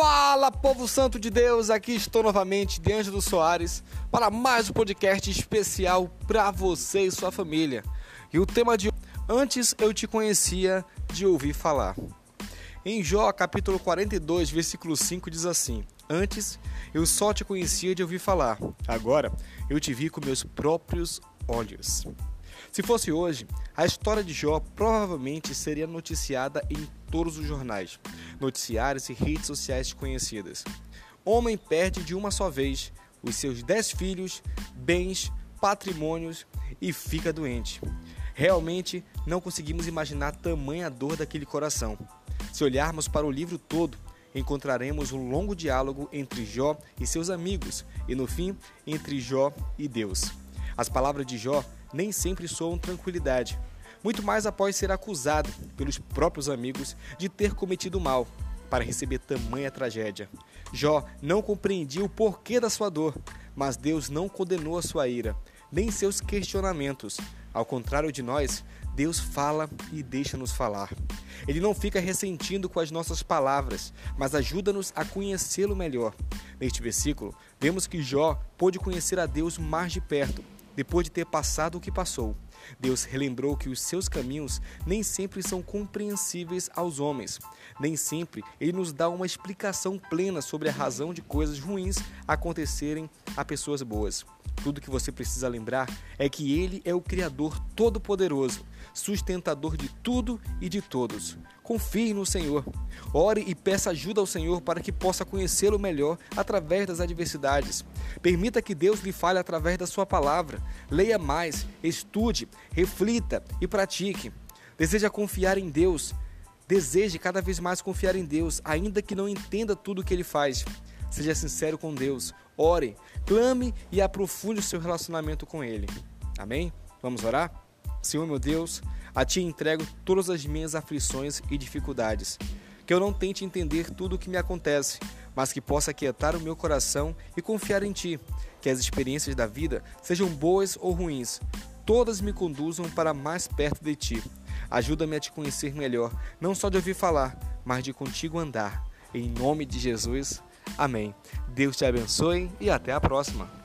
Fala, povo santo de Deus! Aqui estou novamente, de Ângelo Soares, para mais um podcast especial para você e sua família. E o tema de Antes eu te conhecia de ouvir falar. Em Jó, capítulo 42, versículo 5 diz assim: Antes eu só te conhecia de ouvir falar, agora eu te vi com meus próprios olhos. Se fosse hoje, a história de Jó provavelmente seria noticiada em todos os jornais, noticiários e redes sociais conhecidas. Homem perde de uma só vez os seus dez filhos, bens, patrimônios e fica doente. Realmente não conseguimos imaginar tamanha dor daquele coração. Se olharmos para o livro todo, encontraremos um longo diálogo entre Jó e seus amigos e, no fim, entre Jó e Deus. As palavras de Jó nem sempre soam tranquilidade, muito mais após ser acusado pelos próprios amigos de ter cometido mal para receber tamanha tragédia. Jó não compreendia o porquê da sua dor, mas Deus não condenou a sua ira, nem seus questionamentos. Ao contrário de nós, Deus fala e deixa-nos falar. Ele não fica ressentindo com as nossas palavras, mas ajuda-nos a conhecê-lo melhor. Neste versículo, vemos que Jó pôde conhecer a Deus mais de perto depois de ter passado o que passou, Deus relembrou que os seus caminhos nem sempre são compreensíveis aos homens. Nem sempre ele nos dá uma explicação plena sobre a razão de coisas ruins acontecerem a pessoas boas. Tudo que você precisa lembrar é que Ele é o Criador Todo-Poderoso, sustentador de tudo e de todos. Confie no Senhor. Ore e peça ajuda ao Senhor para que possa conhecê-lo melhor através das adversidades. Permita que Deus lhe fale através da sua palavra. Leia mais, estude, reflita e pratique. Deseja confiar em Deus. Deseje cada vez mais confiar em Deus, ainda que não entenda tudo o que ele faz. Seja sincero com Deus, ore, clame e aprofunde o seu relacionamento com Ele. Amém? Vamos orar? Senhor meu Deus, a Ti entrego todas as minhas aflições e dificuldades. Que eu não tente entender tudo o que me acontece, mas que possa quietar o meu coração e confiar em Ti. Que as experiências da vida sejam boas ou ruins, todas me conduzam para mais perto de Ti. Ajuda-me a Te conhecer melhor, não só de ouvir falar, mas de contigo andar. Em nome de Jesus. Amém. Deus te abençoe e até a próxima.